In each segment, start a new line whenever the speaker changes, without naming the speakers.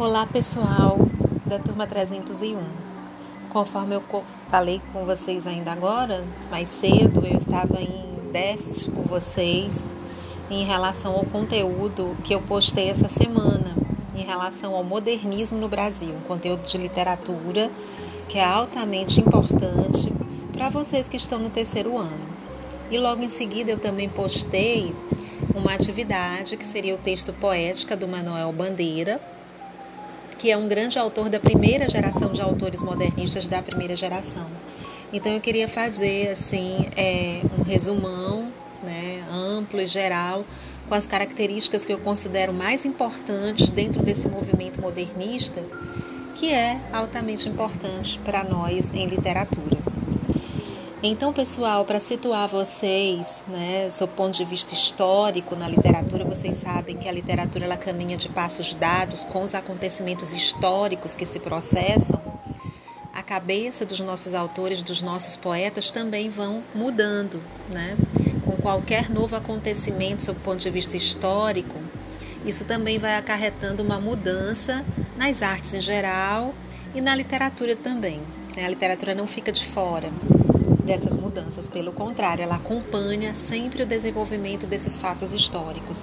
Olá pessoal da turma 301. Conforme eu falei com vocês ainda agora, mais cedo, eu estava em déficit com vocês em relação ao conteúdo que eu postei essa semana, em relação ao modernismo no Brasil, um conteúdo de literatura que é altamente importante para vocês que estão no terceiro ano. E logo em seguida eu também postei uma atividade que seria o texto poética do Manuel Bandeira, que é um grande autor da primeira geração de autores modernistas da primeira geração. Então eu queria fazer assim é, um resumão né, amplo e geral com as características que eu considero mais importantes dentro desse movimento modernista, que é altamente importante para nós em literatura. Então, pessoal, para situar vocês, né, do ponto de vista histórico na literatura, vocês sabem que a literatura ela caminha de passos dados com os acontecimentos históricos que se processam. A cabeça dos nossos autores, dos nossos poetas também vão mudando, né? Com qualquer novo acontecimento sob o ponto de vista histórico, isso também vai acarretando uma mudança nas artes em geral e na literatura também. Né? A literatura não fica de fora dessas mudanças, pelo contrário, ela acompanha sempre o desenvolvimento desses fatos históricos.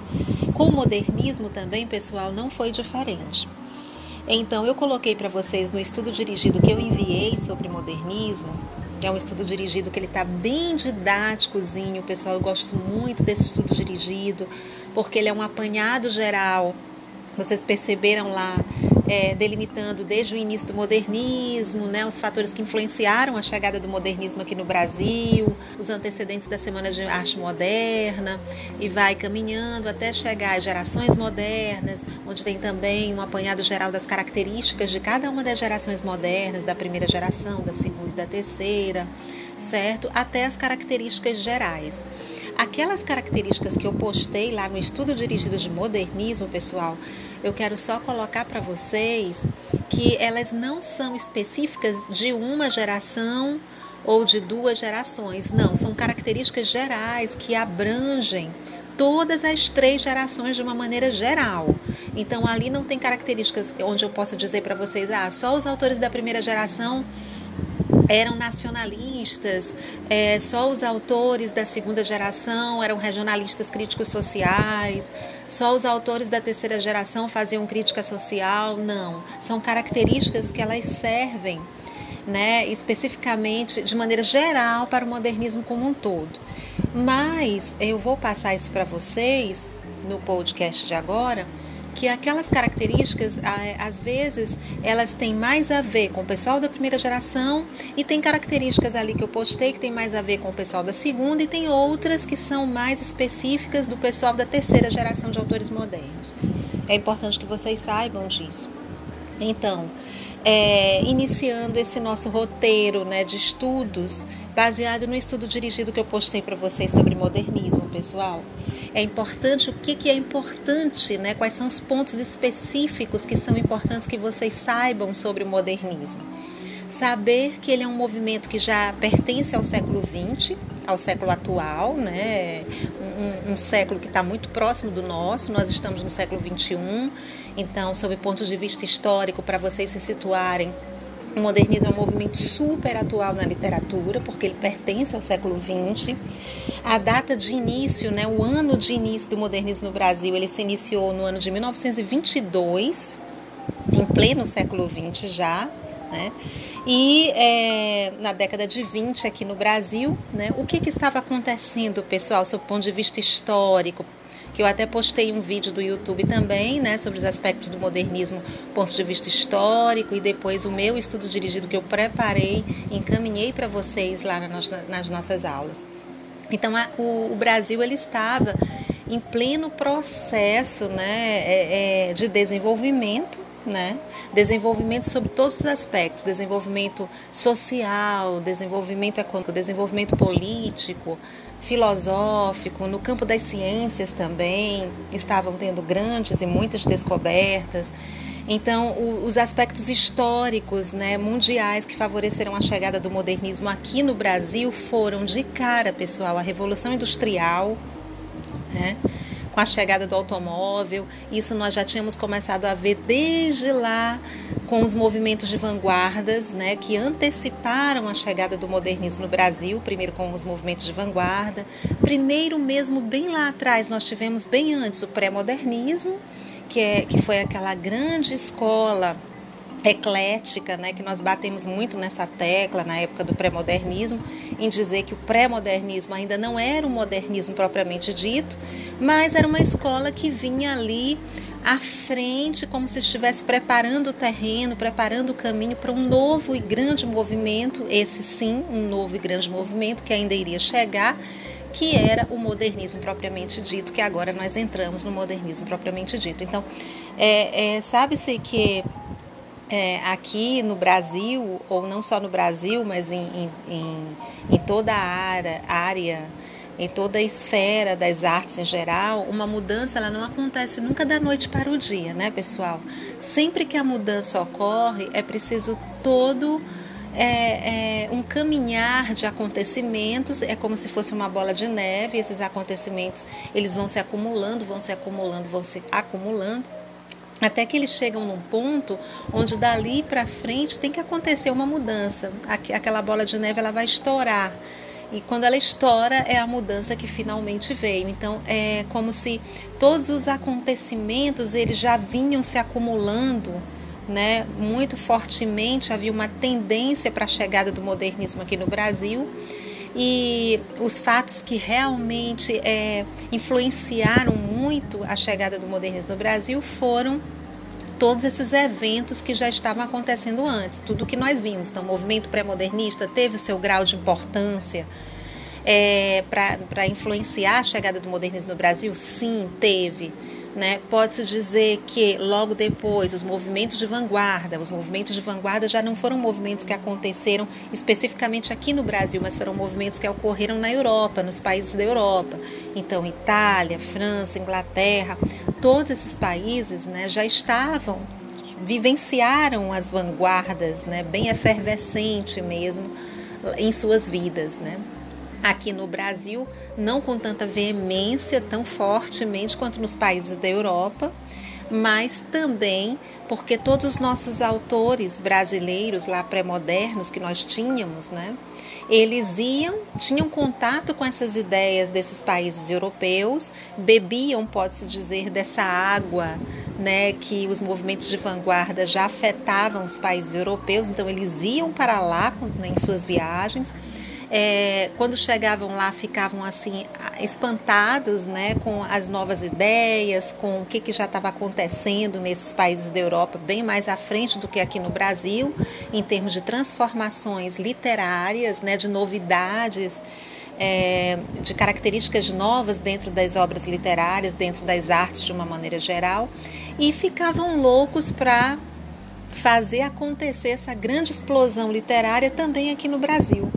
Com o modernismo também, pessoal, não foi diferente. Então, eu coloquei para vocês no estudo dirigido que eu enviei sobre modernismo, é um estudo dirigido que ele está bem didáticozinho, pessoal. Eu gosto muito desse estudo dirigido, porque ele é um apanhado geral. Vocês perceberam lá é, delimitando desde o início do modernismo, né, os fatores que influenciaram a chegada do modernismo aqui no Brasil, os antecedentes da Semana de Arte Moderna, e vai caminhando até chegar às gerações modernas, onde tem também um apanhado geral das características de cada uma das gerações modernas, da primeira geração, da segunda e da terceira, certo? Até as características gerais. Aquelas características que eu postei lá no estudo dirigido de modernismo, pessoal, eu quero só colocar para vocês que elas não são específicas de uma geração ou de duas gerações. Não, são características gerais que abrangem todas as três gerações de uma maneira geral. Então ali não tem características onde eu possa dizer para vocês, ah, só os autores da primeira geração eram nacionalistas, é, só os autores da segunda geração eram regionalistas críticos sociais, só os autores da terceira geração faziam crítica social. Não, são características que elas servem né, especificamente de maneira geral para o modernismo como um todo. Mas eu vou passar isso para vocês no podcast de agora que aquelas características, às vezes, elas têm mais a ver com o pessoal da primeira geração e tem características ali que eu postei que tem mais a ver com o pessoal da segunda e tem outras que são mais específicas do pessoal da terceira geração de autores modernos. É importante que vocês saibam disso. Então, é, iniciando esse nosso roteiro né, de estudos, baseado no estudo dirigido que eu postei para vocês sobre modernismo, pessoal é importante, o que, que é importante, né? quais são os pontos específicos que são importantes que vocês saibam sobre o modernismo. Saber que ele é um movimento que já pertence ao século XX, ao século atual, né? um, um século que está muito próximo do nosso, nós estamos no século XXI, então, sob ponto de vista histórico, para vocês se situarem, o modernismo é um movimento super atual na literatura, porque ele pertence ao século XX. A data de início, né, o ano de início do modernismo no Brasil, ele se iniciou no ano de 1922, em pleno século XX já, né? E é, na década de 20 aqui no Brasil, né, o que, que estava acontecendo, pessoal, sob o ponto de vista histórico, que eu até postei um vídeo do YouTube também, né, sobre os aspectos do modernismo, ponto de vista histórico, e depois o meu estudo dirigido que eu preparei, encaminhei para vocês lá nas nossas aulas. Então, a, o, o, Brasil ele estava em pleno processo, né, é, é, de desenvolvimento, né? Desenvolvimento sobre todos os aspectos, desenvolvimento social, desenvolvimento econômico, desenvolvimento político, filosófico, no campo das ciências também estavam tendo grandes e muitas descobertas. Então, o, os aspectos históricos, né, mundiais que favoreceram a chegada do modernismo aqui no Brasil foram de cara, pessoal, a Revolução Industrial, né, com a chegada do automóvel. Isso nós já tínhamos começado a ver desde lá com os movimentos de vanguardas, né, que anteciparam a chegada do modernismo no Brasil, primeiro com os movimentos de vanguarda. Primeiro mesmo bem lá atrás nós tivemos bem antes o pré-modernismo, que é que foi aquela grande escola eclética, né, que nós batemos muito nessa tecla na época do pré-modernismo, em dizer que o pré-modernismo ainda não era um modernismo propriamente dito, mas era uma escola que vinha ali à frente, como se estivesse preparando o terreno, preparando o caminho para um novo e grande movimento, esse sim, um novo e grande movimento que ainda iria chegar, que era o modernismo propriamente dito, que agora nós entramos no modernismo propriamente dito. Então, é, é, sabe-se que é, aqui no Brasil, ou não só no Brasil, mas em, em, em toda a área, área, em toda a esfera das artes em geral, uma mudança ela não acontece nunca da noite para o dia, né, pessoal? Sempre que a mudança ocorre, é preciso todo é, é, um caminhar de acontecimentos, é como se fosse uma bola de neve. Esses acontecimentos eles vão se acumulando, vão se acumulando, vão se acumulando até que eles chegam num ponto onde dali para frente tem que acontecer uma mudança. Aquela bola de neve ela vai estourar. E quando ela estoura é a mudança que finalmente veio. Então é como se todos os acontecimentos eles já vinham se acumulando, né, muito fortemente. Havia uma tendência para a chegada do modernismo aqui no Brasil e os fatos que realmente é, influenciaram muito a chegada do modernismo no Brasil foram todos esses eventos que já estavam acontecendo antes, tudo que nós vimos. Então, o movimento pré-modernista teve o seu grau de importância é, para influenciar a chegada do modernismo no Brasil? Sim, teve. Né? Pode-se dizer que logo depois os movimentos de vanguarda, os movimentos de vanguarda já não foram movimentos que aconteceram especificamente aqui no Brasil, mas foram movimentos que ocorreram na Europa, nos países da Europa. Então, Itália, França, Inglaterra, todos esses países né, já estavam, vivenciaram as vanguardas, né, bem efervescente mesmo, em suas vidas. Né? Aqui no Brasil, não com tanta veemência, tão fortemente quanto nos países da Europa, mas também porque todos os nossos autores brasileiros lá pré-modernos que nós tínhamos, né, eles iam, tinham contato com essas ideias desses países europeus, bebiam, pode-se dizer, dessa água, né, que os movimentos de vanguarda já afetavam os países europeus, então eles iam para lá né, em suas viagens é, quando chegavam lá ficavam assim espantados né, com as novas ideias, com o que, que já estava acontecendo nesses países da Europa, bem mais à frente do que aqui no Brasil, em termos de transformações literárias, né, de novidades. É, de características novas dentro das obras literárias, dentro das artes de uma maneira geral, e ficavam loucos para fazer acontecer essa grande explosão literária também aqui no Brasil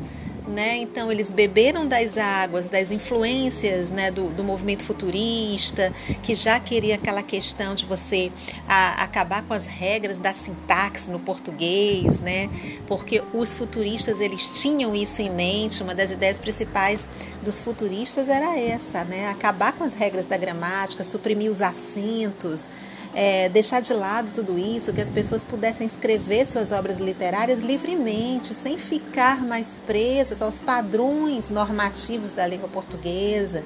né? Então eles beberam das águas, das influências, né, do, do movimento futurista, que já queria aquela questão de você a, acabar com as regras da sintaxe no português, né? Porque os futuristas eles tinham isso em mente. Uma das ideias principais dos futuristas era essa, né? Acabar com as regras da gramática, suprimir os acentos é, deixar de lado tudo isso, que as pessoas pudessem escrever suas obras literárias livremente, sem ficar mais presas aos padrões normativos da língua portuguesa.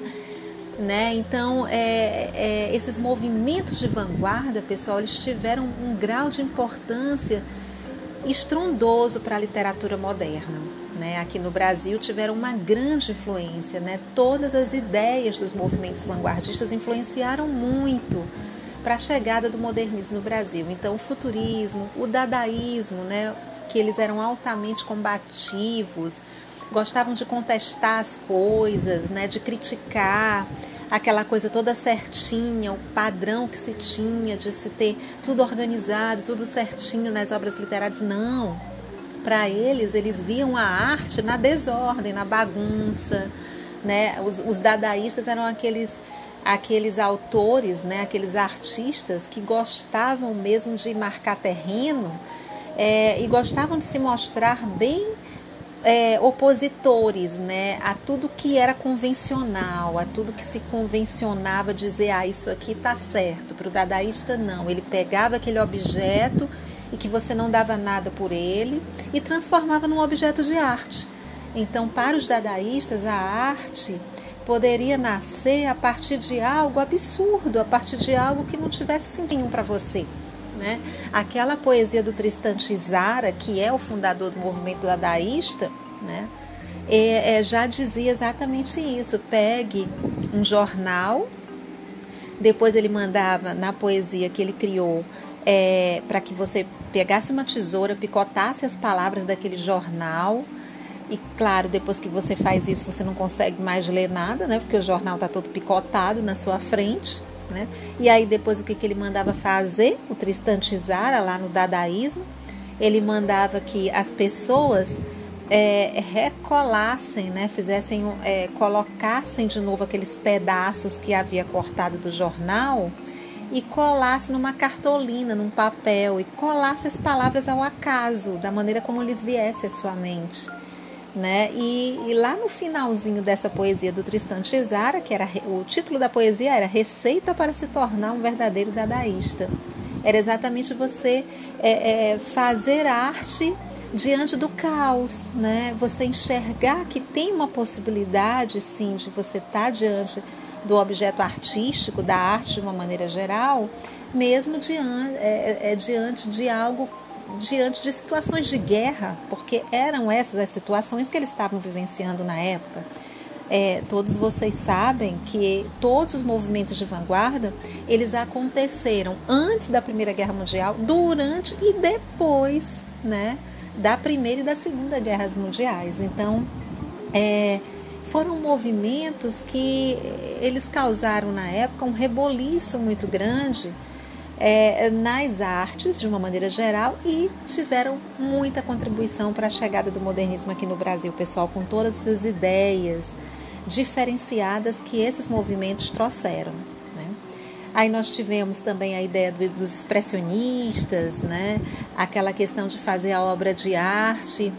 Né? Então, é, é, esses movimentos de vanguarda, pessoal, eles tiveram um grau de importância estrondoso para a literatura moderna. Né? Aqui no Brasil tiveram uma grande influência. Né? Todas as ideias dos movimentos vanguardistas influenciaram muito para a chegada do modernismo no Brasil. Então, o futurismo, o dadaísmo, né, que eles eram altamente combativos, gostavam de contestar as coisas, né, de criticar aquela coisa toda certinha, o padrão que se tinha de se ter tudo organizado, tudo certinho nas obras literárias. Não. Para eles, eles viam a arte na desordem, na bagunça. Né? Os, os dadaístas eram aqueles aqueles autores, né, aqueles artistas que gostavam mesmo de marcar terreno é, e gostavam de se mostrar bem é, opositores né, a tudo que era convencional, a tudo que se convencionava dizer, ah, isso aqui está certo. Para o dadaísta, não. Ele pegava aquele objeto e que você não dava nada por ele e transformava num objeto de arte. Então, para os dadaístas, a arte poderia nascer a partir de algo absurdo, a partir de algo que não tivesse sentido para você. Né? Aquela poesia do Tristan Tzara, que é o fundador do movimento dadaísta, né? É, é, já dizia exatamente isso. Pegue um jornal, depois ele mandava na poesia que ele criou é, para que você pegasse uma tesoura, picotasse as palavras daquele jornal. E claro, depois que você faz isso, você não consegue mais ler nada, né? Porque o jornal está todo picotado na sua frente. Né? E aí depois o que, que ele mandava fazer, o Tristan Tzara, lá no dadaísmo, ele mandava que as pessoas é, recolassem, né? fizessem, é, colocassem de novo aqueles pedaços que havia cortado do jornal e colasse numa cartolina, num papel, e colasse as palavras ao acaso, da maneira como lhes viesse à sua mente né? E, e, lá no finalzinho dessa poesia do Tristan Tzara, que era o título da poesia era Receita para se tornar um verdadeiro dadaísta. Era exatamente você é, é, fazer arte diante do caos, né? Você enxergar que tem uma possibilidade, sim, de você estar tá diante do objeto artístico, da arte de uma maneira geral, mesmo diante, é, é, é diante de algo diante de situações de guerra, porque eram essas as situações que eles estavam vivenciando na época. É, todos vocês sabem que todos os movimentos de vanguarda eles aconteceram antes da Primeira Guerra Mundial, durante e depois, né, da Primeira e da Segunda Guerras Mundiais. Então, é, foram movimentos que eles causaram na época um reboliço muito grande é, nas artes, de uma maneira geral, e tiveram muita contribuição para a chegada do modernismo aqui no Brasil, pessoal, com todas essas ideias diferenciadas que esses movimentos trouxeram. Né? Aí nós tivemos também a ideia do, dos expressionistas, né? aquela questão de fazer a obra de arte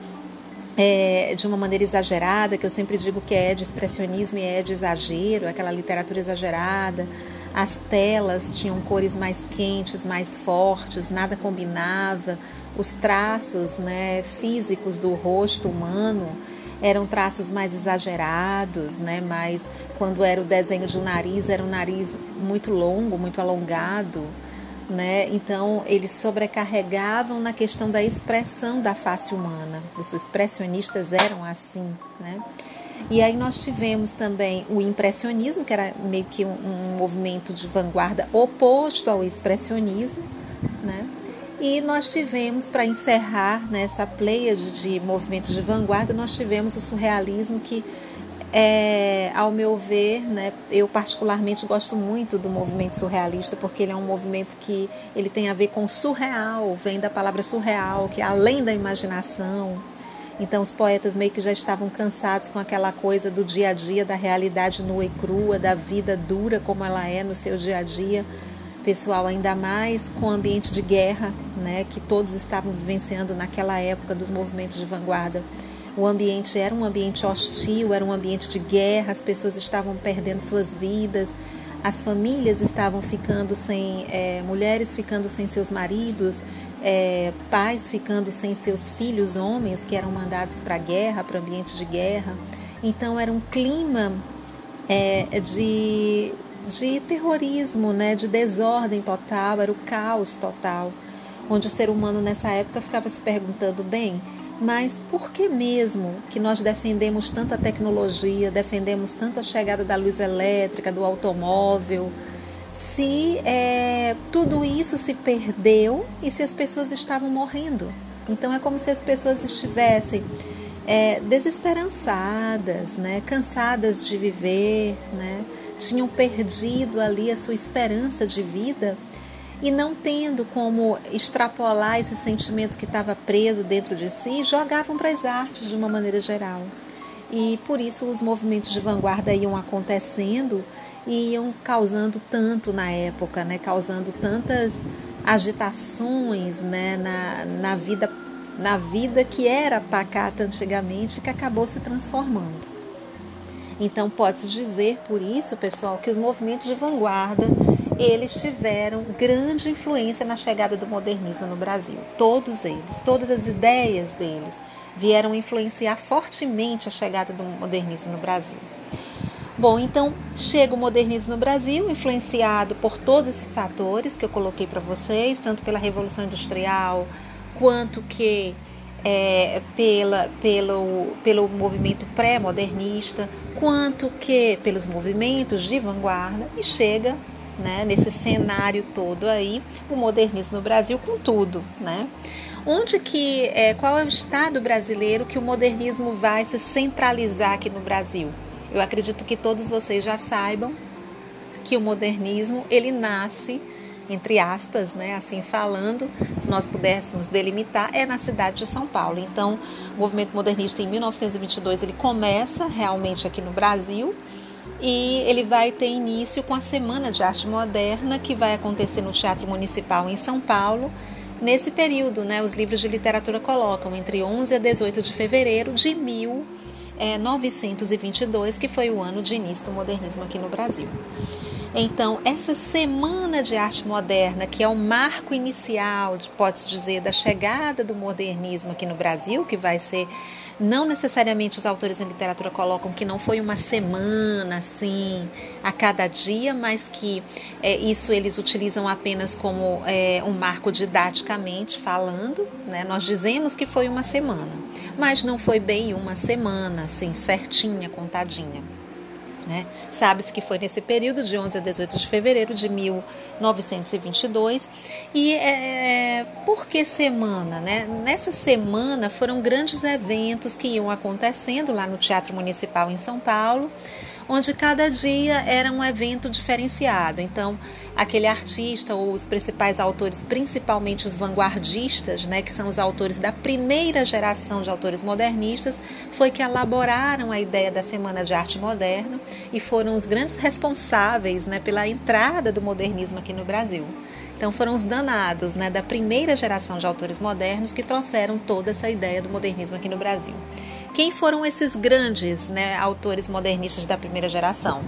é, de uma maneira exagerada, que eu sempre digo que é de expressionismo e é de exagero, aquela literatura exagerada as telas tinham cores mais quentes, mais fortes, nada combinava. Os traços né, físicos do rosto humano eram traços mais exagerados, né? Mas quando era o desenho de um nariz, era um nariz muito longo, muito alongado, né? Então eles sobrecarregavam na questão da expressão da face humana. Os expressionistas eram assim, né? E aí nós tivemos também o impressionismo, que era meio que um, um movimento de vanguarda oposto ao expressionismo, né? E nós tivemos, para encerrar nessa né, pleiade de movimentos de vanguarda, nós tivemos o surrealismo que, é, ao meu ver, né, eu particularmente gosto muito do movimento surrealista, porque ele é um movimento que ele tem a ver com surreal, vem da palavra surreal, que é além da imaginação, então os poetas meio que já estavam cansados com aquela coisa do dia a dia, da realidade nua e crua, da vida dura como ela é no seu dia a dia. Pessoal, ainda mais com o ambiente de guerra, né, que todos estavam vivenciando naquela época dos movimentos de vanguarda. O ambiente era um ambiente hostil, era um ambiente de guerra, as pessoas estavam perdendo suas vidas, as famílias estavam ficando sem, é, mulheres ficando sem seus maridos, é, pais ficando sem seus filhos homens que eram mandados para a guerra, para o ambiente de guerra. Então era um clima é, de, de terrorismo, né, de desordem total, era o caos total, onde o ser humano nessa época ficava se perguntando, bem, mas por que mesmo que nós defendemos tanto a tecnologia, defendemos tanto a chegada da luz elétrica, do automóvel, se é, tudo isso se perdeu e se as pessoas estavam morrendo? Então é como se as pessoas estivessem é, desesperançadas, né, cansadas de viver, né, tinham perdido ali a sua esperança de vida e não tendo como extrapolar esse sentimento que estava preso dentro de si, jogavam para as artes de uma maneira geral. E por isso os movimentos de vanguarda iam acontecendo e iam causando tanto na época, né? causando tantas agitações né? na, na vida na vida que era pacata antigamente que acabou se transformando. Então pode-se dizer por isso, pessoal, que os movimentos de vanguarda eles tiveram grande influência na chegada do modernismo no Brasil. Todos eles, todas as ideias deles vieram influenciar fortemente a chegada do modernismo no Brasil. Bom, então chega o modernismo no Brasil, influenciado por todos esses fatores que eu coloquei para vocês, tanto pela Revolução Industrial, quanto que é, pela, pelo, pelo movimento pré-modernista, quanto que pelos movimentos de vanguarda, e chega né, nesse cenário todo aí, o modernismo no Brasil com tudo, né? Onde que, é, qual é o estado brasileiro que o modernismo vai se centralizar aqui no Brasil? Eu acredito que todos vocês já saibam que o modernismo ele nasce entre aspas, né, assim falando, se nós pudéssemos delimitar, é na cidade de São Paulo. Então, o movimento modernista em 1922 ele começa realmente aqui no Brasil e ele vai ter início com a Semana de Arte Moderna, que vai acontecer no Teatro Municipal em São Paulo. Nesse período, né, os livros de literatura colocam entre 11 a 18 de fevereiro de 1922, que foi o ano de início do modernismo aqui no Brasil. Então, essa Semana de Arte Moderna, que é o marco inicial, pode-se dizer, da chegada do modernismo aqui no Brasil, que vai ser não necessariamente os autores em literatura colocam que não foi uma semana assim a cada dia, mas que é, isso eles utilizam apenas como é, um marco didaticamente falando. Né? Nós dizemos que foi uma semana, mas não foi bem uma semana, assim, certinha, contadinha. Né? Sabe-se que foi nesse período de 11 a 18 de fevereiro de 1922. E é, por que semana? Né? Nessa semana foram grandes eventos que iam acontecendo lá no Teatro Municipal em São Paulo onde cada dia era um evento diferenciado. Então, aquele artista ou os principais autores, principalmente os vanguardistas, né, que são os autores da primeira geração de autores modernistas, foi que elaboraram a ideia da Semana de Arte Moderna e foram os grandes responsáveis né, pela entrada do modernismo aqui no Brasil. Então foram os danados né, da primeira geração de autores modernos que trouxeram toda essa ideia do modernismo aqui no Brasil. Quem foram esses grandes né, autores modernistas da primeira geração?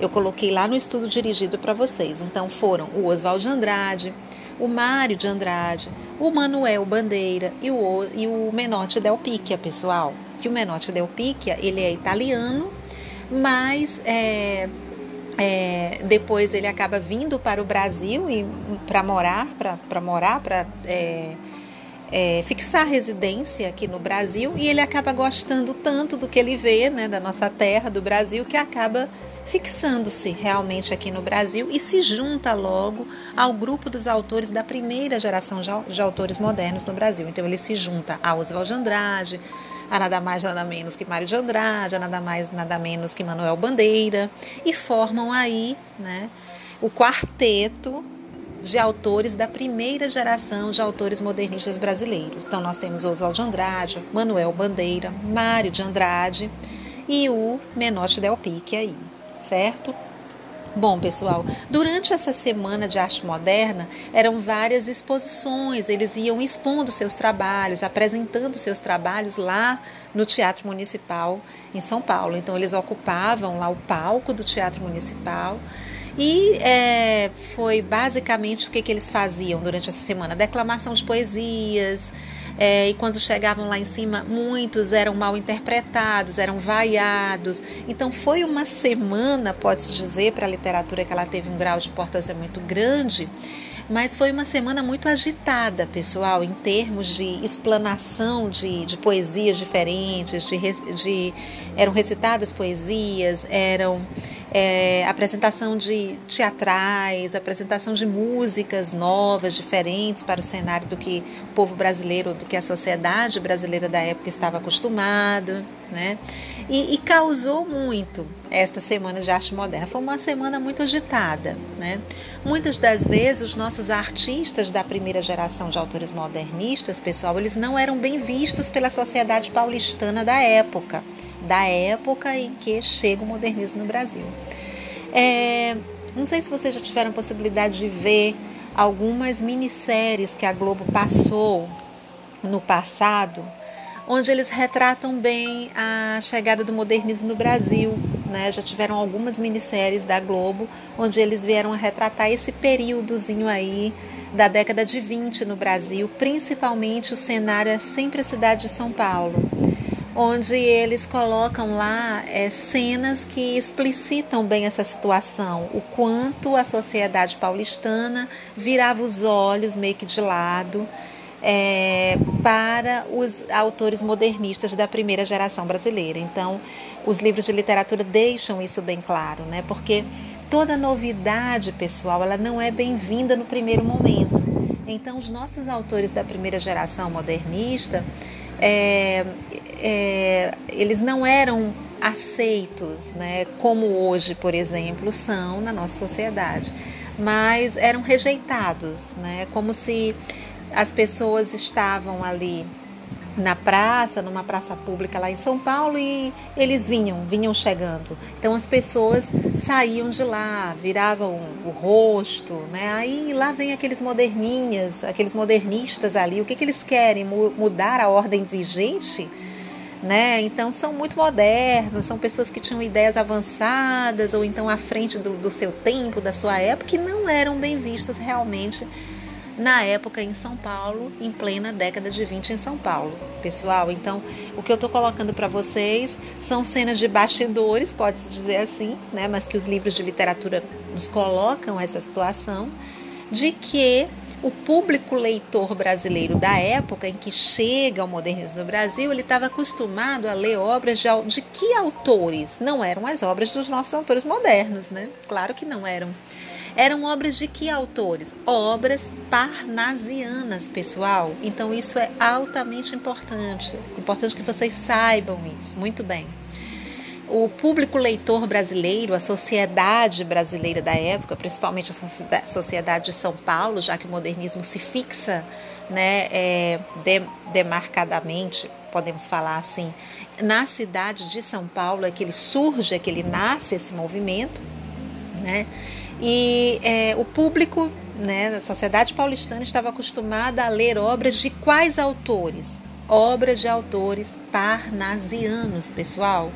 Eu coloquei lá no estudo dirigido para vocês. Então foram o Oswald de Andrade, o Mário de Andrade, o Manuel Bandeira e o, e o Menotti Del Picchia, pessoal. Que o Menotti Del Picchia, ele é italiano, mas é, é, depois ele acaba vindo para o Brasil para morar, para morar, para é, é, fixar residência aqui no Brasil e ele acaba gostando tanto do que ele vê, né, da nossa terra, do Brasil, que acaba fixando-se realmente aqui no Brasil e se junta logo ao grupo dos autores da primeira geração de autores modernos no Brasil. Então ele se junta a Oswald de Andrade, a nada mais nada menos que Mário de Andrade, a nada mais nada menos que Manuel Bandeira e formam aí, né, o quarteto de autores da primeira geração de autores modernistas brasileiros. Então nós temos Oswald de Andrade, Manuel Bandeira, Mário de Andrade e o Menotti Del Pique aí, certo? Bom, pessoal, durante essa semana de arte moderna eram várias exposições, eles iam expondo seus trabalhos, apresentando seus trabalhos lá no Teatro Municipal em São Paulo. Então, eles ocupavam lá o palco do Teatro Municipal e é, foi basicamente o que, que eles faziam durante essa semana: declamação de poesias. É, e quando chegavam lá em cima, muitos eram mal interpretados, eram vaiados. Então foi uma semana, pode-se dizer, para a literatura que ela teve um grau de importância muito grande, mas foi uma semana muito agitada, pessoal, em termos de explanação de, de poesias diferentes, de, de, eram recitadas poesias, eram é, apresentação de teatrais, apresentação de músicas novas, diferentes para o cenário do que o povo brasileiro, do que a sociedade brasileira da época estava acostumado, né? E, e causou muito esta semana de arte moderna. Foi uma semana muito agitada, né? Muitas das vezes os nossos artistas da primeira geração de autores modernistas, pessoal, eles não eram bem vistos pela sociedade paulistana da época da época em que chega o modernismo no Brasil. É, não sei se vocês já tiveram a possibilidade de ver algumas minisséries que a Globo passou no passado, onde eles retratam bem a chegada do modernismo no Brasil. Né? Já tiveram algumas minisséries da Globo onde eles vieram a retratar esse períodozinho aí da década de 20 no Brasil, principalmente o cenário é sempre a cidade de São Paulo, onde eles colocam lá é, cenas que explicitam bem essa situação, o quanto a sociedade paulistana virava os olhos meio que de lado é, para os autores modernistas da primeira geração brasileira. Então, os livros de literatura deixam isso bem claro, né? Porque toda novidade, pessoal, ela não é bem-vinda no primeiro momento. Então, os nossos autores da primeira geração modernista, é, é, eles não eram aceitos, né? Como hoje, por exemplo, são na nossa sociedade, mas eram rejeitados, né? Como se as pessoas estavam ali na praça, numa praça pública lá em São Paulo e eles vinham, vinham chegando. Então as pessoas saíam de lá, viravam o rosto, né? Aí lá vem aqueles moderninhas, aqueles modernistas ali, o que, que eles querem? Mudar a ordem vigente? Né? Então são muito modernos, são pessoas que tinham ideias avançadas ou então à frente do, do seu tempo, da sua época, e não eram bem vistos realmente na época em São Paulo, em plena década de 20 em São Paulo. Pessoal, então o que eu estou colocando para vocês são cenas de bastidores, pode-se dizer assim, né? mas que os livros de literatura nos colocam essa situação, de que o público leitor brasileiro da época em que chega ao modernismo no Brasil, ele estava acostumado a ler obras de, de que autores? Não eram as obras dos nossos autores modernos, né? Claro que não eram. Eram obras de que autores? Obras parnasianas, pessoal. Então isso é altamente importante. Importante que vocês saibam isso. Muito bem. O público leitor brasileiro, a sociedade brasileira da época, principalmente a sociedade de São Paulo, já que o modernismo se fixa né, é, de, demarcadamente, podemos falar assim, na cidade de São Paulo é que ele surge, é que ele nasce esse movimento, né? E é, o público né, da sociedade paulistana estava acostumada a ler obras de quais autores? Obras de autores parnasianos, pessoal.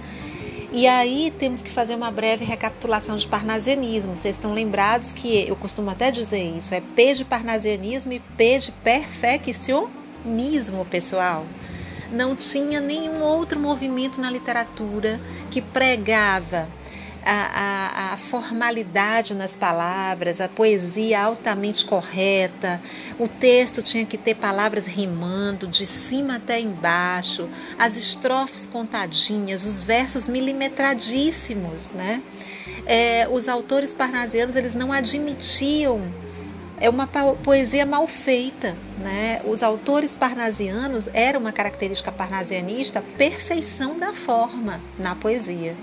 E aí temos que fazer uma breve recapitulação de parnasianismo. Vocês estão lembrados que eu costumo até dizer isso: é P de parnasianismo e P de perfeccionismo, pessoal. Não tinha nenhum outro movimento na literatura que pregava a, a, a, formalidade nas palavras, a poesia altamente correta, o texto tinha que ter palavras rimando de cima até embaixo, as estrofes contadinhas, os versos milimetradíssimos, né? É, os autores parnasianos eles não admitiam é uma poesia mal feita, né? Os autores parnasianos era uma característica parnasianista, perfeição da forma na poesia.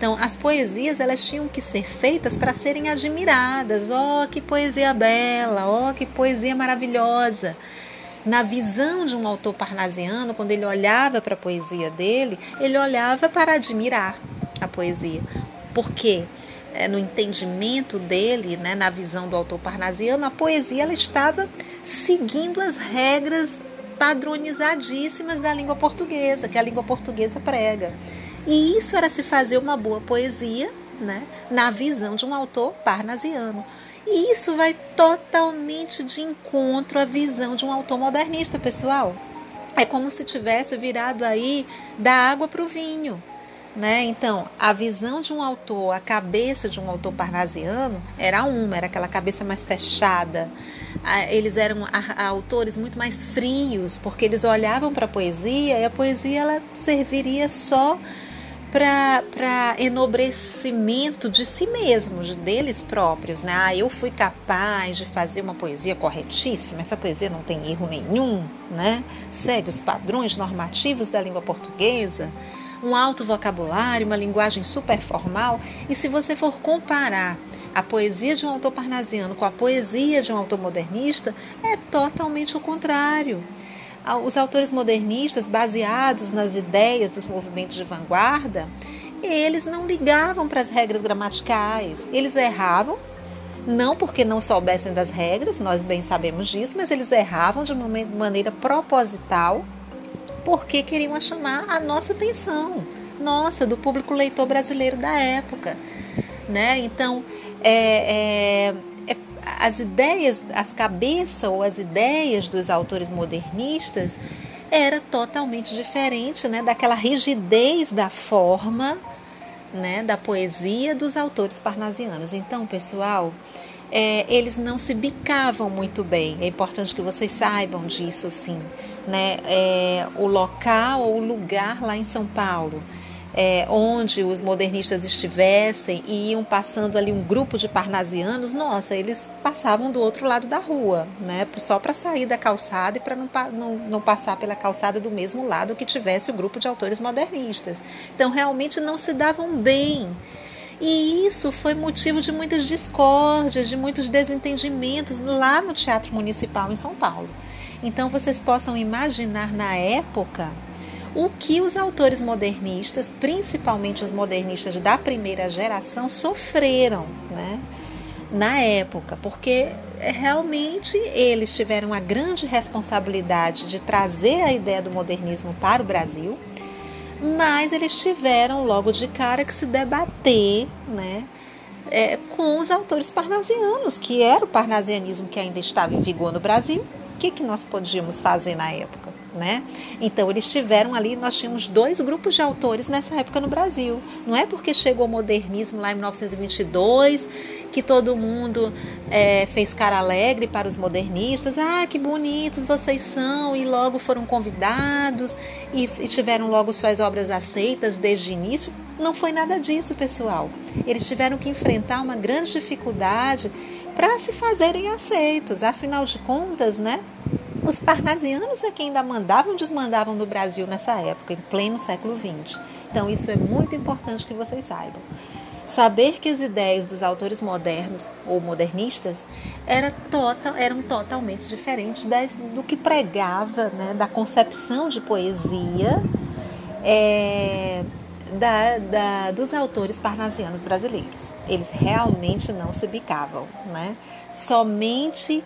Então, as poesias elas tinham que ser feitas para serem admiradas. Oh, que poesia bela! Oh, que poesia maravilhosa! Na visão de um autor parnasiano, quando ele olhava para a poesia dele, ele olhava para admirar a poesia. Porque é, no entendimento dele, né, na visão do autor parnasiano, a poesia ela estava seguindo as regras padronizadíssimas da língua portuguesa, que a língua portuguesa prega. E isso era se fazer uma boa poesia, né, na visão de um autor parnasiano. E isso vai totalmente de encontro à visão de um autor modernista, pessoal. É como se tivesse virado aí da água para o vinho. Né? Então, a visão de um autor, a cabeça de um autor parnasiano era uma, era aquela cabeça mais fechada. Eles eram autores muito mais frios, porque eles olhavam para a poesia e a poesia ela serviria só para enobrecimento de si mesmos, deles próprios. Né? Ah, eu fui capaz de fazer uma poesia corretíssima, essa poesia não tem erro nenhum, né? segue os padrões normativos da língua portuguesa, um alto vocabulário, uma linguagem super formal. E se você for comparar a poesia de um autor parnasiano com a poesia de um autor modernista, é totalmente o contrário os autores modernistas, baseados nas ideias dos movimentos de vanguarda, eles não ligavam para as regras gramaticais. Eles erravam, Não porque não soubessem das regras, nós bem sabemos disso, mas eles erravam de maneira proposital porque queriam chamar a nossa atenção, nossa, do público leitor brasileiro da época. Né? Então, é, é, as ideias, as cabeças ou as ideias dos autores modernistas era totalmente diferente né, daquela rigidez da forma né, da poesia dos autores parnasianos. Então, pessoal, é, eles não se bicavam muito bem. É importante que vocês saibam disso, sim. Né? É, o local ou o lugar lá em São Paulo é, onde os modernistas estivessem e iam passando ali um grupo de parnasianos, nossa, eles passavam do outro lado da rua, né? Só para sair da calçada e para não, não, não passar pela calçada do mesmo lado que tivesse o grupo de autores modernistas. Então, realmente não se davam bem. E isso foi motivo de muitas discórdias, de muitos desentendimentos lá no Teatro Municipal em São Paulo. Então, vocês possam imaginar na época o que os autores modernistas, principalmente os modernistas da primeira geração, sofreram né, na época, porque realmente eles tiveram a grande responsabilidade de trazer a ideia do modernismo para o Brasil, mas eles tiveram logo de cara que se debater né, é, com os autores parnasianos, que era o parnasianismo que ainda estava em vigor no Brasil. O que, que nós podíamos fazer na época? Né? Então eles tiveram ali, nós tínhamos dois grupos de autores nessa época no Brasil. Não é porque chegou o modernismo lá em 1922 que todo mundo é, fez cara alegre para os modernistas. Ah, que bonitos vocês são! E logo foram convidados e, e tiveram logo suas obras aceitas desde o início. Não foi nada disso, pessoal. Eles tiveram que enfrentar uma grande dificuldade para se fazerem aceitos. Afinal de contas, né? Os parnasianos é quem ainda mandavam e desmandavam no Brasil nessa época, em pleno século XX. Então, isso é muito importante que vocês saibam. Saber que as ideias dos autores modernos ou modernistas era total, eram totalmente diferentes das, do que pregava, né, da concepção de poesia é, da, da, dos autores parnasianos brasileiros. Eles realmente não se bicavam. Né? Somente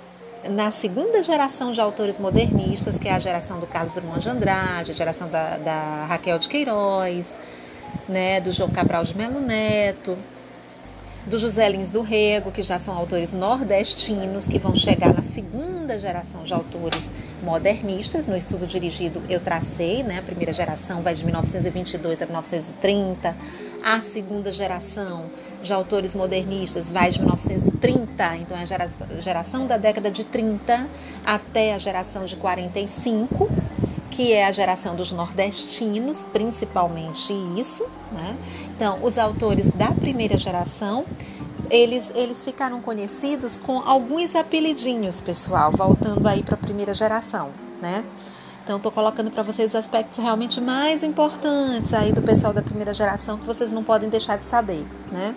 na segunda geração de autores modernistas, que é a geração do Carlos Drummond de Andrade, a geração da, da Raquel de Queiroz, né, do João Cabral de Melo Neto, do José Lins do Rego, que já são autores nordestinos, que vão chegar na segunda geração de autores modernistas. No estudo dirigido eu tracei, né? A primeira geração vai de 1922 a 1930. A segunda geração de autores modernistas vai de 1930, então é a geração da década de 30 até a geração de 45 que é a geração dos nordestinos, principalmente isso. Né? Então, os autores da primeira geração, eles, eles ficaram conhecidos com alguns apelidinhos, pessoal, voltando aí para a primeira geração. Né? Então, estou colocando para vocês os aspectos realmente mais importantes aí do pessoal da primeira geração que vocês não podem deixar de saber. Né?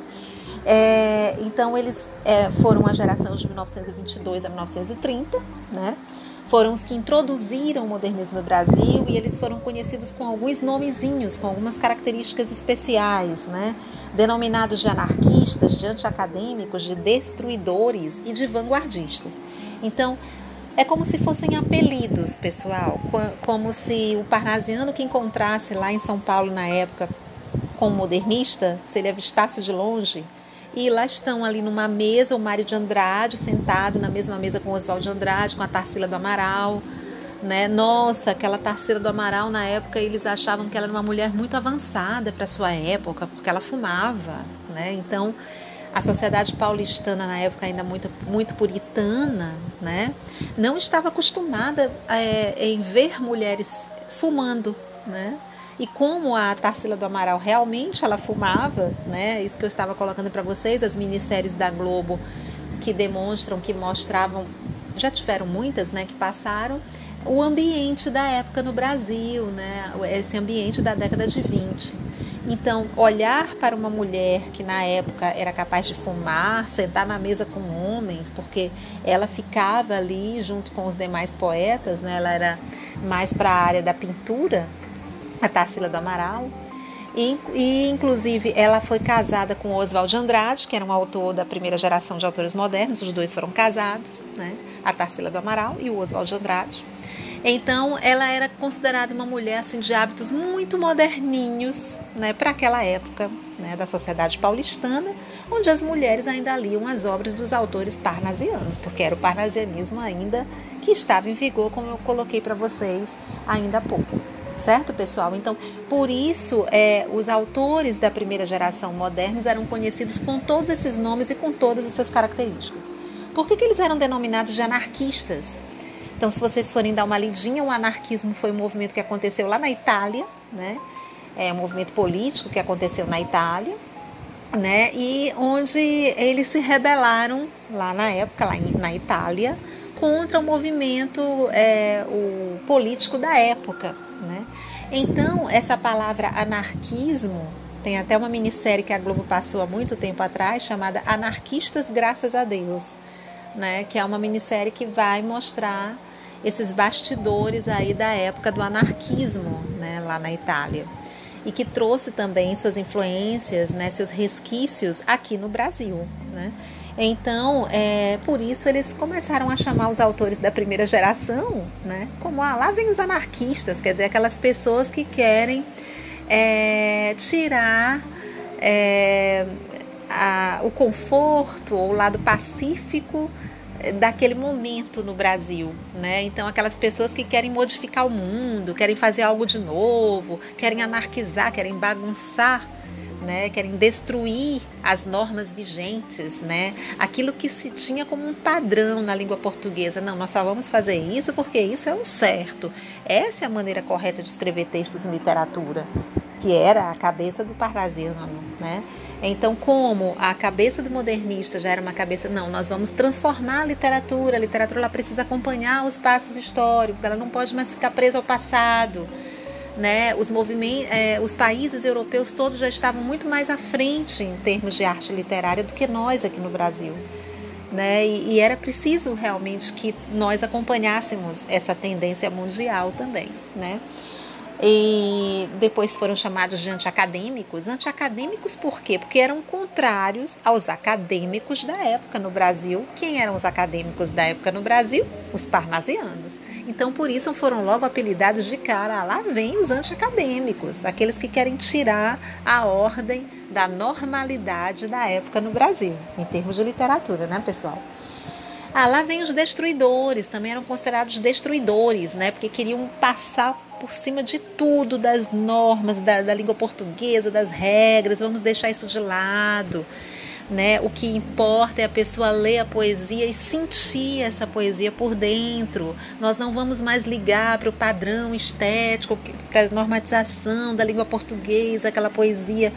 É, então, eles é, foram a geração de 1922 a 1930, né? Foram os que introduziram o modernismo no Brasil e eles foram conhecidos com alguns nomezinhos, com algumas características especiais, né? denominados de anarquistas, de antiacadêmicos, de destruidores e de vanguardistas. Então, é como se fossem apelidos, pessoal, como se o parnasiano que encontrasse lá em São Paulo na época como modernista, se ele avistasse de longe, e lá estão ali numa mesa o Mário de Andrade sentado na mesma mesa com o Oswaldo de Andrade, com a Tarsila do Amaral. Né? Nossa, aquela Tarsila do Amaral na época eles achavam que ela era uma mulher muito avançada para sua época, porque ela fumava, né? Então, a sociedade paulistana na época ainda muito, muito puritana, né? Não estava acostumada é, em ver mulheres fumando, né? E como a Tarsila do Amaral realmente ela fumava, né? Isso que eu estava colocando para vocês, as minisséries da Globo que demonstram, que mostravam, já tiveram muitas, né, que passaram o ambiente da época no Brasil, né? Esse ambiente da década de 20. Então, olhar para uma mulher que na época era capaz de fumar, sentar na mesa com homens, porque ela ficava ali junto com os demais poetas, né? Ela era mais para a área da pintura, a Tarsila do Amaral. E, e, inclusive, ela foi casada com Oswald de Andrade, que era um autor da primeira geração de autores modernos. Os dois foram casados, né? A Tarsila do Amaral e o Oswald de Andrade. Então, ela era considerada uma mulher assim de hábitos muito moderninhos, né, para aquela época, né, da sociedade paulistana, onde as mulheres ainda liam as obras dos autores parnasianos, porque era o parnasianismo ainda que estava em vigor, como eu coloquei para vocês ainda há pouco. Certo, pessoal? Então, por isso, é, os autores da primeira geração modernos eram conhecidos com todos esses nomes e com todas essas características. Por que, que eles eram denominados de anarquistas? Então, se vocês forem dar uma lidinha, o anarquismo foi um movimento que aconteceu lá na Itália, né? É um movimento político que aconteceu na Itália, né? E onde eles se rebelaram lá na época, lá na Itália, contra o movimento é, o político da época, né? Então, essa palavra anarquismo tem até uma minissérie que a Globo passou há muito tempo atrás chamada Anarquistas Graças a Deus, né? Que é uma minissérie que vai mostrar esses bastidores aí da época do anarquismo, né, lá na Itália. E que trouxe também suas influências, né, seus resquícios aqui no Brasil, né? Então, é, por isso eles começaram a chamar os autores da primeira geração, né, como ah, lá vem os anarquistas, quer dizer, aquelas pessoas que querem é, tirar é, a, o conforto ou o lado pacífico daquele momento no Brasil, né? Então aquelas pessoas que querem modificar o mundo, querem fazer algo de novo, querem anarquizar, querem bagunçar, né? Querem destruir as normas vigentes, né? Aquilo que se tinha como um padrão na língua portuguesa. Não, nós só vamos fazer isso porque isso é o certo. Essa é a maneira correta de escrever textos em literatura, que era a cabeça do parnasiano, né? Então, como a cabeça do modernista já era uma cabeça, não, nós vamos transformar a literatura. A literatura ela precisa acompanhar os passos históricos, ela não pode mais ficar presa ao passado. Né? Os, movimentos, é, os países europeus todos já estavam muito mais à frente em termos de arte literária do que nós aqui no Brasil. Né? E, e era preciso realmente que nós acompanhássemos essa tendência mundial também. Né? e depois foram chamados de antiacadêmicos. Antiacadêmicos por quê? Porque eram contrários aos acadêmicos da época no Brasil. Quem eram os acadêmicos da época no Brasil? Os parnasianos. Então, por isso foram logo apelidados de cara. Lá vem os antiacadêmicos, aqueles que querem tirar a ordem da normalidade da época no Brasil, em termos de literatura, né, pessoal? Ah, lá vem os destruidores, também eram considerados destruidores, né? Porque queriam passar por cima de tudo, das normas da, da língua portuguesa, das regras, vamos deixar isso de lado. Né? O que importa é a pessoa ler a poesia e sentir essa poesia por dentro. Nós não vamos mais ligar para o padrão estético, para a normatização da língua portuguesa, aquela poesia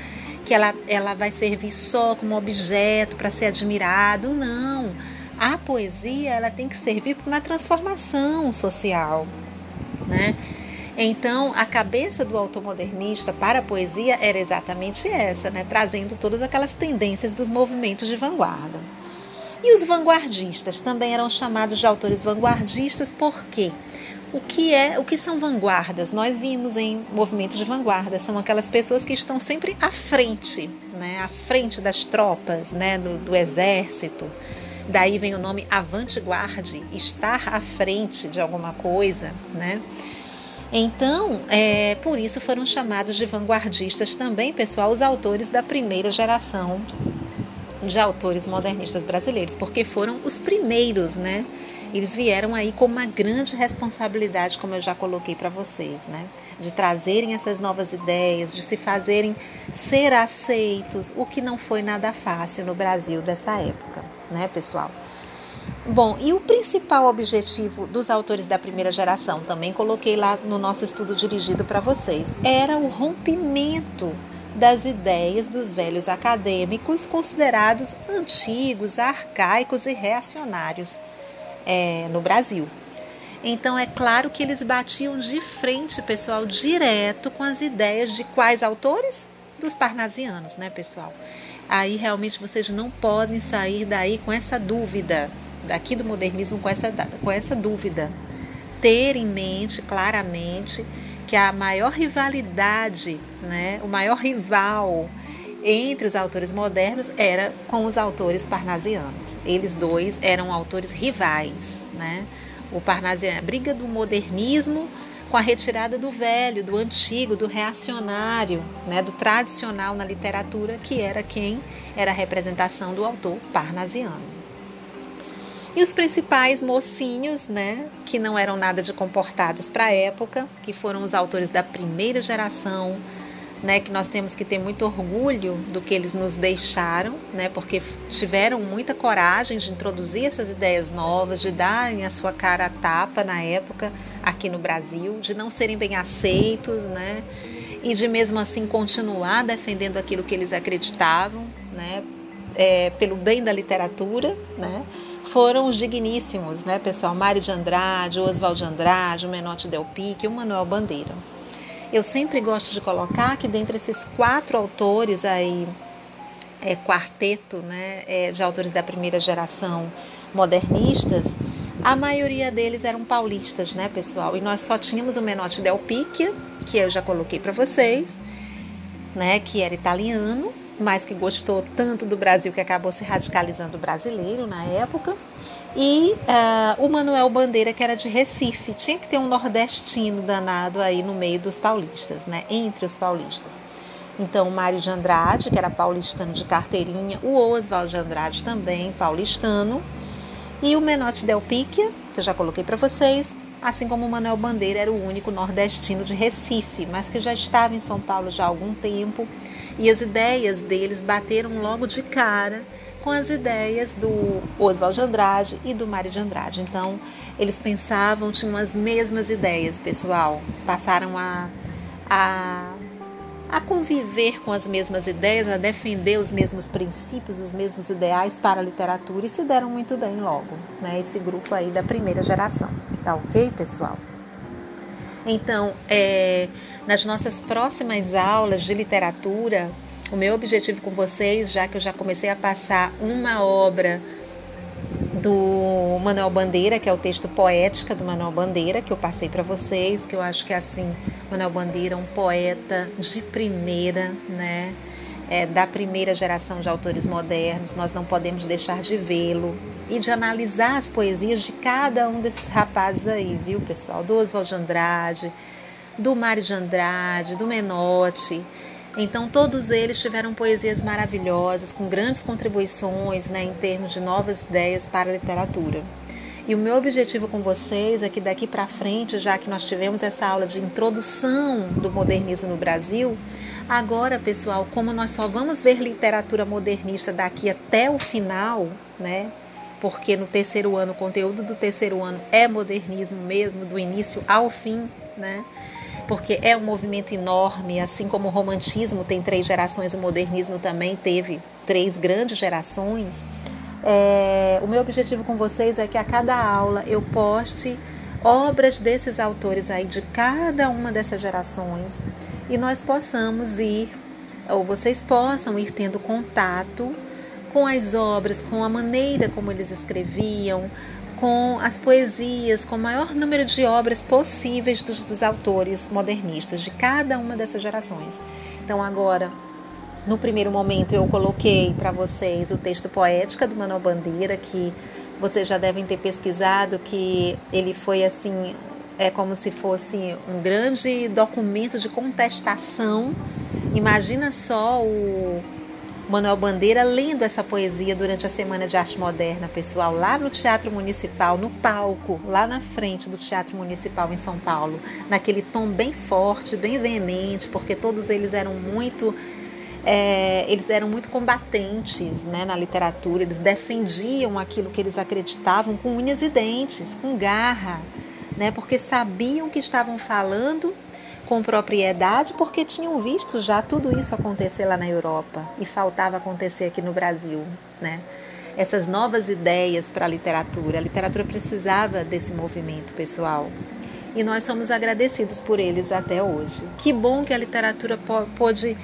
que ela, ela vai servir só como objeto para ser admirado. Não. A poesia ela tem que servir para uma transformação social, né? Então, a cabeça do automodernista para a poesia era exatamente essa, né? trazendo todas aquelas tendências dos movimentos de vanguarda. E os vanguardistas também eram chamados de autores vanguardistas porque o que é, o que são vanguardas? Nós vimos em movimentos de vanguarda, são aquelas pessoas que estão sempre à frente, né? À frente das tropas, né, do, do exército. Daí vem o nome avant-garde, estar à frente de alguma coisa, né? Então, é, por isso foram chamados de vanguardistas também, pessoal, os autores da primeira geração de autores modernistas brasileiros, porque foram os primeiros, né? Eles vieram aí com uma grande responsabilidade, como eu já coloquei para vocês, né? De trazerem essas novas ideias, de se fazerem ser aceitos, o que não foi nada fácil no Brasil dessa época, né, pessoal? Bom, e o principal objetivo dos autores da primeira geração, também coloquei lá no nosso estudo dirigido para vocês, era o rompimento das ideias dos velhos acadêmicos considerados antigos, arcaicos e reacionários é, no Brasil. Então é claro que eles batiam de frente, pessoal, direto com as ideias de quais autores? Dos parnasianos, né, pessoal? Aí realmente vocês não podem sair daí com essa dúvida daqui do modernismo com essa, com essa dúvida. Ter em mente claramente que a maior rivalidade, né, o maior rival entre os autores modernos era com os autores parnasianos. Eles dois eram autores rivais, né? O parnasiano, a briga do modernismo com a retirada do velho, do antigo, do reacionário, né, do tradicional na literatura, que era quem era a representação do autor parnasiano. E os principais mocinhos, né, que não eram nada de comportados para a época, que foram os autores da primeira geração, né, que nós temos que ter muito orgulho do que eles nos deixaram, né, porque tiveram muita coragem de introduzir essas ideias novas, de darem a sua cara a tapa na época aqui no Brasil, de não serem bem aceitos, né, e de mesmo assim continuar defendendo aquilo que eles acreditavam, né, é, pelo bem da literatura, né, foram os digníssimos, né, pessoal? Mário de Andrade, Oswald de Andrade, o Menotti Del Pique o Manuel Bandeira. Eu sempre gosto de colocar que dentre esses quatro autores aí, é, quarteto né, é, de autores da primeira geração modernistas, a maioria deles eram paulistas, né, pessoal? E nós só tínhamos o Menotti Del Pique, que eu já coloquei para vocês, né, que era italiano, mas que gostou tanto do Brasil que acabou se radicalizando brasileiro na época. E uh, o Manuel Bandeira, que era de Recife, tinha que ter um nordestino danado aí no meio dos paulistas, né? Entre os paulistas. Então, o Mário de Andrade, que era paulistano de carteirinha, o Oswald de Andrade também, paulistano, e o Menotti Del Picchia, que eu já coloquei para vocês, assim como Manuel Bandeira era o único nordestino de Recife, mas que já estava em São Paulo já há algum tempo e as ideias deles bateram logo de cara com as ideias do Oswald de Andrade e do Mário de Andrade. Então, eles pensavam, tinham as mesmas ideias, pessoal. Passaram a, a, a conviver com as mesmas ideias, a defender os mesmos princípios, os mesmos ideais para a literatura e se deram muito bem logo, né? Esse grupo aí da primeira geração. Tá ok, pessoal? Então, é, nas nossas próximas aulas de literatura, o meu objetivo com vocês, já que eu já comecei a passar uma obra do Manuel Bandeira, que é o texto Poética do Manuel Bandeira, que eu passei para vocês, que eu acho que é assim, Manuel Bandeira é um poeta de primeira, né? É, da primeira geração de autores modernos, nós não podemos deixar de vê-lo e de analisar as poesias de cada um desses rapazes aí, viu, pessoal? Do Oswald de Andrade, do Mário de Andrade, do Menotti. Então, todos eles tiveram poesias maravilhosas, com grandes contribuições né, em termos de novas ideias para a literatura. E o meu objetivo com vocês é que daqui para frente, já que nós tivemos essa aula de introdução do modernismo no Brasil, agora, pessoal, como nós só vamos ver literatura modernista daqui até o final, né? Porque no terceiro ano, o conteúdo do terceiro ano é modernismo mesmo, do início ao fim, né? Porque é um movimento enorme, assim como o romantismo tem três gerações, o modernismo também teve três grandes gerações. É, o meu objetivo com vocês é que a cada aula eu poste obras desses autores aí de cada uma dessas gerações e nós possamos ir, ou vocês possam ir tendo contato com as obras, com a maneira como eles escreviam, com as poesias, com o maior número de obras possíveis dos, dos autores modernistas de cada uma dessas gerações. Então, agora, no primeiro momento, eu coloquei para vocês o texto Poética do Manuel Bandeira, que vocês já devem ter pesquisado, que ele foi assim, é como se fosse um grande documento de contestação. Imagina só o Manuel Bandeira lendo essa poesia durante a Semana de Arte Moderna, pessoal, lá no Teatro Municipal, no palco, lá na frente do Teatro Municipal em São Paulo, naquele tom bem forte, bem veemente, porque todos eles eram muito é, eles eram muito combatentes né, na literatura, eles defendiam aquilo que eles acreditavam com unhas e dentes, com garra, né, porque sabiam que estavam falando com propriedade porque tinham visto já tudo isso acontecer lá na Europa e faltava acontecer aqui no Brasil, né? Essas novas ideias para a literatura. A literatura precisava desse movimento pessoal. E nós somos agradecidos por eles até hoje. Que bom que a literatura pôde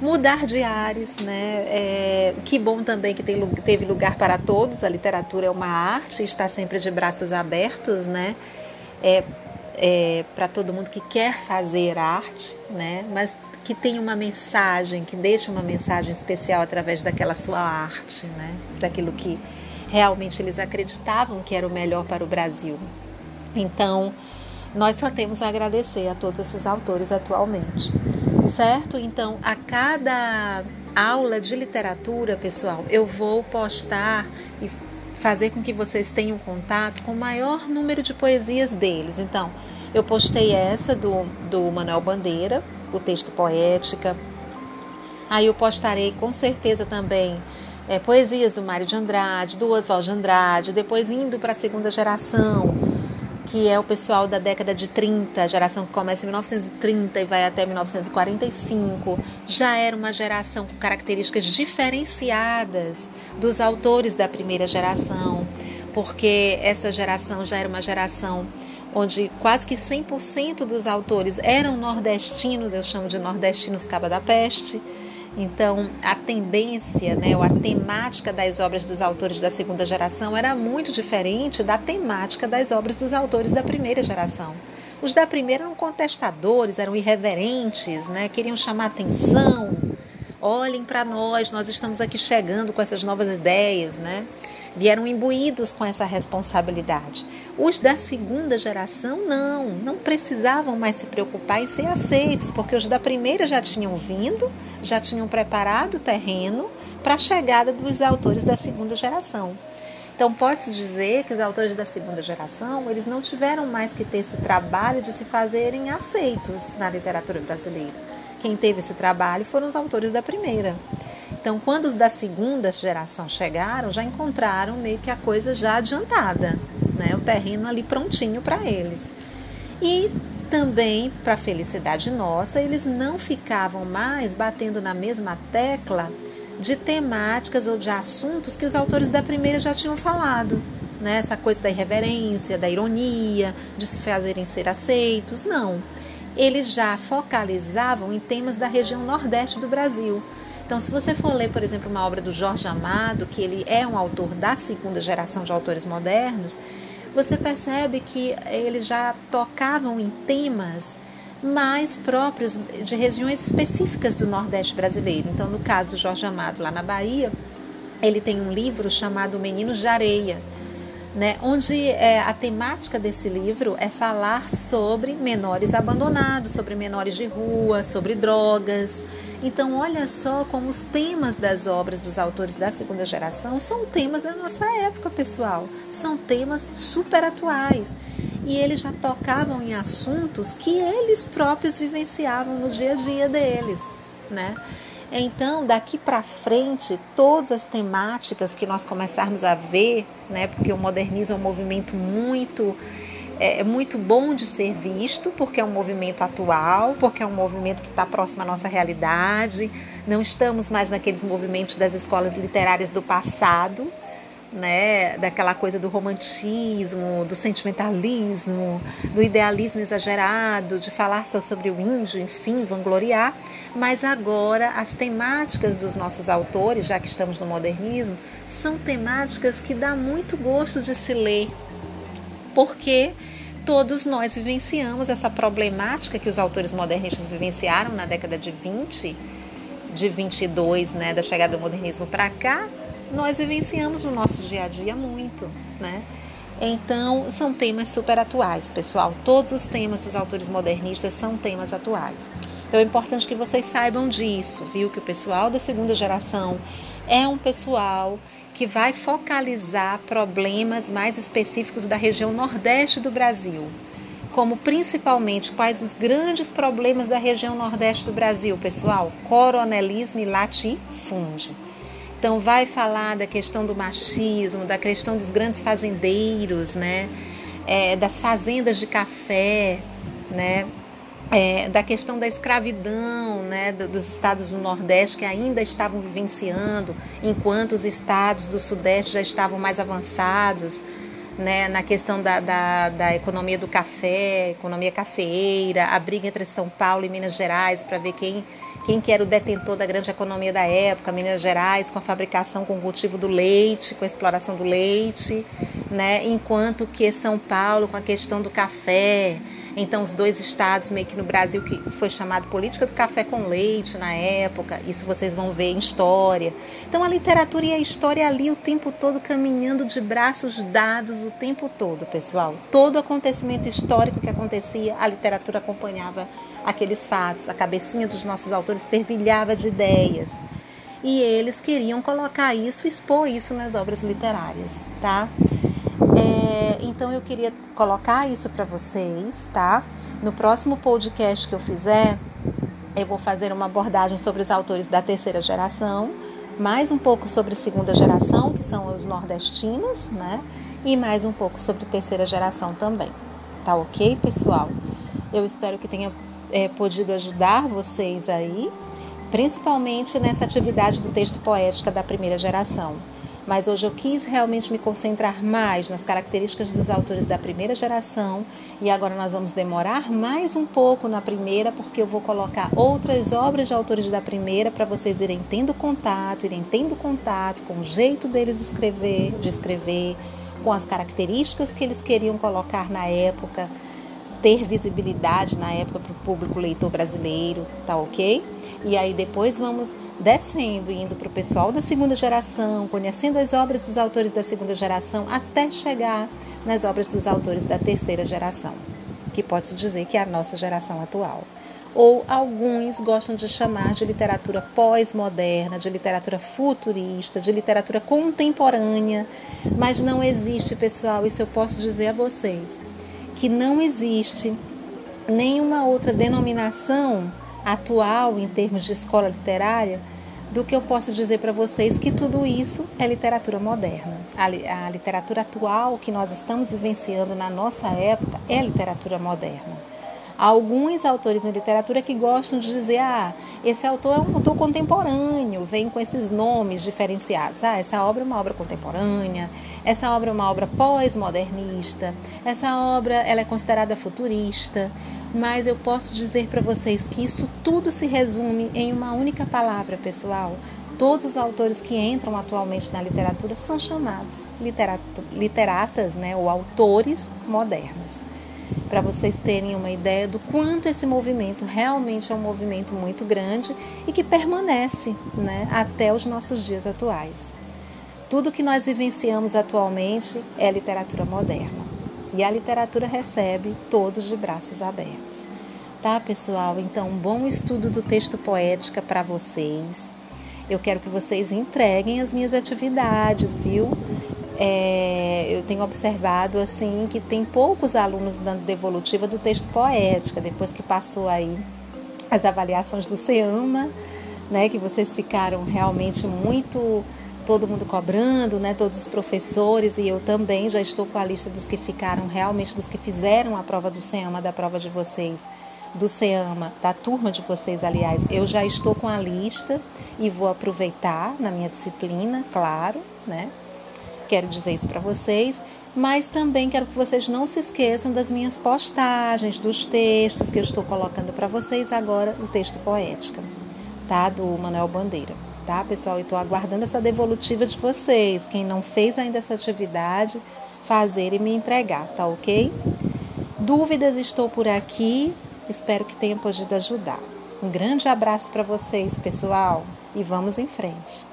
mudar de ares, né? É, que bom também que tem, teve lugar para todos. A literatura é uma arte, está sempre de braços abertos, né? É, é, para todo mundo que quer fazer arte, né? Mas que tem uma mensagem, que deixa uma mensagem especial através daquela sua arte, né? Daquilo que realmente eles acreditavam que era o melhor para o Brasil. Então, nós só temos a agradecer a todos esses autores atualmente, certo? Então, a cada aula de literatura, pessoal, eu vou postar e fazer com que vocês tenham contato com o maior número de poesias deles. Então, eu postei essa do, do Manuel Bandeira, o texto poética. Aí eu postarei com certeza também é, poesias do Mário de Andrade, do Oswald de Andrade, depois indo para a segunda geração, que é o pessoal da década de 30, a geração que começa em 1930 e vai até 1945, já era uma geração com características diferenciadas dos autores da primeira geração, porque essa geração já era uma geração onde quase que 100% dos autores eram nordestinos, eu chamo de nordestinos caba da peste. Então, a tendência, né, ou a temática das obras dos autores da segunda geração era muito diferente da temática das obras dos autores da primeira geração. Os da primeira eram contestadores, eram irreverentes, né, queriam chamar atenção. Olhem para nós, nós estamos aqui chegando com essas novas ideias, né? Vieram imbuídos com essa responsabilidade. Os da segunda geração não, não precisavam mais se preocupar em ser aceitos, porque os da primeira já tinham vindo, já tinham preparado o terreno para a chegada dos autores da segunda geração. Então pode-se dizer que os autores da segunda geração, eles não tiveram mais que ter esse trabalho de se fazerem aceitos na literatura brasileira. Quem teve esse trabalho foram os autores da primeira. Então, quando os da segunda geração chegaram, já encontraram meio que a coisa já adiantada, né? o terreno ali prontinho para eles. E também, para felicidade nossa, eles não ficavam mais batendo na mesma tecla de temáticas ou de assuntos que os autores da primeira já tinham falado. Né? Essa coisa da irreverência, da ironia, de se fazerem ser aceitos. Não. Eles já focalizavam em temas da região nordeste do Brasil então, se você for ler, por exemplo, uma obra do Jorge Amado, que ele é um autor da segunda geração de autores modernos, você percebe que eles já tocavam em temas mais próprios de regiões específicas do Nordeste brasileiro. Então, no caso do Jorge Amado, lá na Bahia, ele tem um livro chamado Meninos de Areia, né, onde é, a temática desse livro é falar sobre menores abandonados, sobre menores de rua, sobre drogas. Então, olha só como os temas das obras dos autores da segunda geração são temas da nossa época, pessoal. São temas super atuais. E eles já tocavam em assuntos que eles próprios vivenciavam no dia a dia deles, né? Então, daqui para frente, todas as temáticas que nós começarmos a ver, né, porque o modernismo é um movimento muito é, é muito bom de ser visto, porque é um movimento atual, porque é um movimento que está próximo à nossa realidade. Não estamos mais naqueles movimentos das escolas literárias do passado, né, daquela coisa do romantismo, do sentimentalismo, do idealismo exagerado, de falar só sobre o índio, enfim, vangloriar, mas agora as temáticas dos nossos autores, já que estamos no modernismo, são temáticas que dá muito gosto de se ler, porque todos nós vivenciamos essa problemática que os autores modernistas vivenciaram na década de 20, de 22, né, da chegada do modernismo para cá, nós vivenciamos no nosso dia a dia muito, né? Então, são temas super atuais, pessoal. Todos os temas dos autores modernistas são temas atuais. Então, é importante que vocês saibam disso, viu? Que o pessoal da segunda geração é um pessoal que vai focalizar problemas mais específicos da região nordeste do Brasil, como principalmente quais os grandes problemas da região nordeste do Brasil, pessoal? Coronelismo e latifúndio. Então vai falar da questão do machismo, da questão dos grandes fazendeiros, né? É, das fazendas de café, né? É, da questão da escravidão né, dos estados do Nordeste que ainda estavam vivenciando, enquanto os estados do Sudeste já estavam mais avançados né, na questão da, da, da economia do café, economia cafeeira, a briga entre São Paulo e Minas Gerais para ver quem quem que era o detentor da grande economia da época, Minas Gerais, com a fabricação, com o cultivo do leite, com a exploração do leite, né? enquanto que São Paulo com a questão do café, Então, os dois estados, meio que no Brasil, que foi chamado política do café com leite na época, isso vocês vão ver em história. Então, a literatura e a história ali o tempo todo caminhando de braços dados o tempo todo, pessoal. Todo acontecimento histórico que acontecia, a literatura acompanhava aqueles fatos, a cabecinha dos nossos autores fervilhava de ideias. E eles queriam colocar isso, expor isso nas obras literárias, tá? É, então eu queria colocar isso para vocês, tá? No próximo podcast que eu fizer, eu vou fazer uma abordagem sobre os autores da terceira geração, mais um pouco sobre segunda geração, que são os nordestinos, né? E mais um pouco sobre terceira geração também. Tá ok, pessoal? Eu espero que tenha é, podido ajudar vocês aí, principalmente nessa atividade do texto poética da primeira geração. Mas hoje eu quis realmente me concentrar mais nas características dos autores da primeira geração e agora nós vamos demorar mais um pouco na primeira, porque eu vou colocar outras obras de autores da primeira para vocês irem tendo contato, irem tendo contato com o jeito deles escrever, de escrever, com as características que eles queriam colocar na época, ter visibilidade na época para o público leitor brasileiro, tá ok? E aí depois vamos descendo, indo para o pessoal da segunda geração, conhecendo as obras dos autores da segunda geração, até chegar nas obras dos autores da terceira geração, que pode-se dizer que é a nossa geração atual. Ou alguns gostam de chamar de literatura pós-moderna, de literatura futurista, de literatura contemporânea, mas não existe, pessoal, isso eu posso dizer a vocês, que não existe nenhuma outra denominação atual em termos de escola literária do que eu posso dizer para vocês que tudo isso é literatura moderna. A, a, literatura atual que nós estamos vivenciando na nossa época é literatura moderna. Há alguns autores na literatura que gostam de dizer: ah, esse autor é um autor contemporâneo, vem com esses nomes diferenciados. Ah, essa obra é uma obra contemporânea, essa obra é uma obra pós-modernista, essa obra ela é considerada futurista mas eu posso dizer para vocês que isso tudo se resume em uma única palavra, pessoal. Todos os autores que entram atualmente na literatura são chamados literatas, né, ou autores modernos. Para vocês terem uma ideia do quanto esse movimento realmente é um movimento muito grande e que permanece né, até os nossos dias atuais. Tudo que nós vivenciamos atualmente é literatura moderna. E a literatura recebe todos de braços abertos. Tá, pessoal? Então, bom estudo do texto poética para vocês. Eu quero que vocês entreguem as minhas atividades, viu? É, eu tenho observado assim que tem poucos alunos dando devolutiva do texto poética, depois que passou aí as avaliações do SEAMA, né, que vocês ficaram realmente muito todo mundo cobrando, né? Todos os professores e eu também já estou com a lista dos que ficaram realmente dos que fizeram a prova do SEAMA, da prova de vocês, do SEAMA, da turma de vocês, aliás. Eu já estou com a lista e vou aproveitar na minha disciplina, claro, né? Quero dizer isso para vocês, mas também quero que vocês não se esqueçam das minhas postagens, dos textos que eu estou colocando para vocês agora, o texto poética, tá? Do Manuel Bandeira tá, pessoal? E estou aguardando essa devolutiva de vocês. Quem não fez ainda essa atividade, fazer e me entregar, tá ok? Dúvidas, estou por aqui. Espero que tenha podido ajudar. Um grande abraço para vocês, pessoal, e vamos em frente.